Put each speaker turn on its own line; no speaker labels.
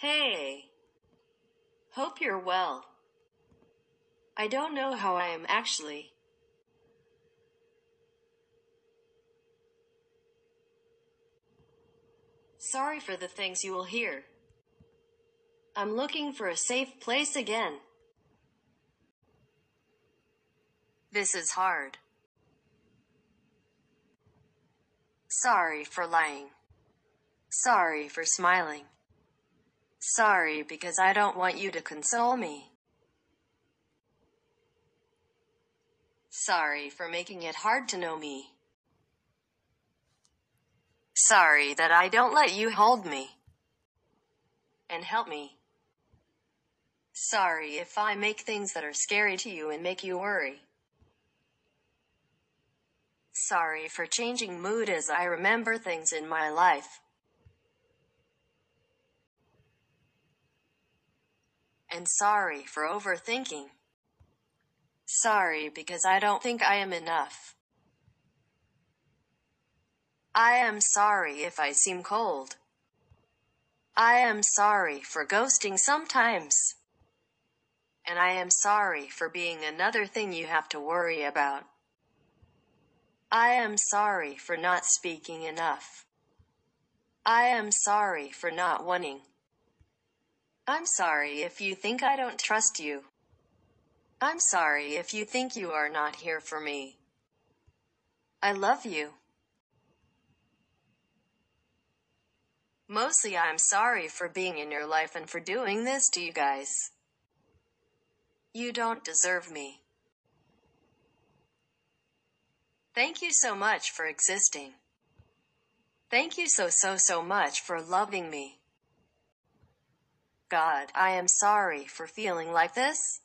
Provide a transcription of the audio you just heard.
Hey. Hope you're well. I don't know how I am actually. Sorry for the things you will hear. I'm looking for a safe place again. This is hard. Sorry for lying. Sorry for smiling. Sorry because I don't want you to console me. Sorry for making it hard to know me. Sorry that I don't let you hold me and help me. Sorry if I make things that are scary to you and make you worry. Sorry for changing mood as I remember things in my life. And sorry for overthinking. Sorry because I don't think I am enough. I am sorry if I seem cold. I am sorry for ghosting sometimes. And I am sorry for being another thing you have to worry about. I am sorry for not speaking enough. I am sorry for not wanting. I'm sorry if you think I don't trust you. I'm sorry if you think you are not here for me. I love you. Mostly I'm sorry for being in your life and for doing this to you guys. You don't deserve me. Thank you so much for existing. Thank you so so so much for loving me. God, I am sorry for feeling like this.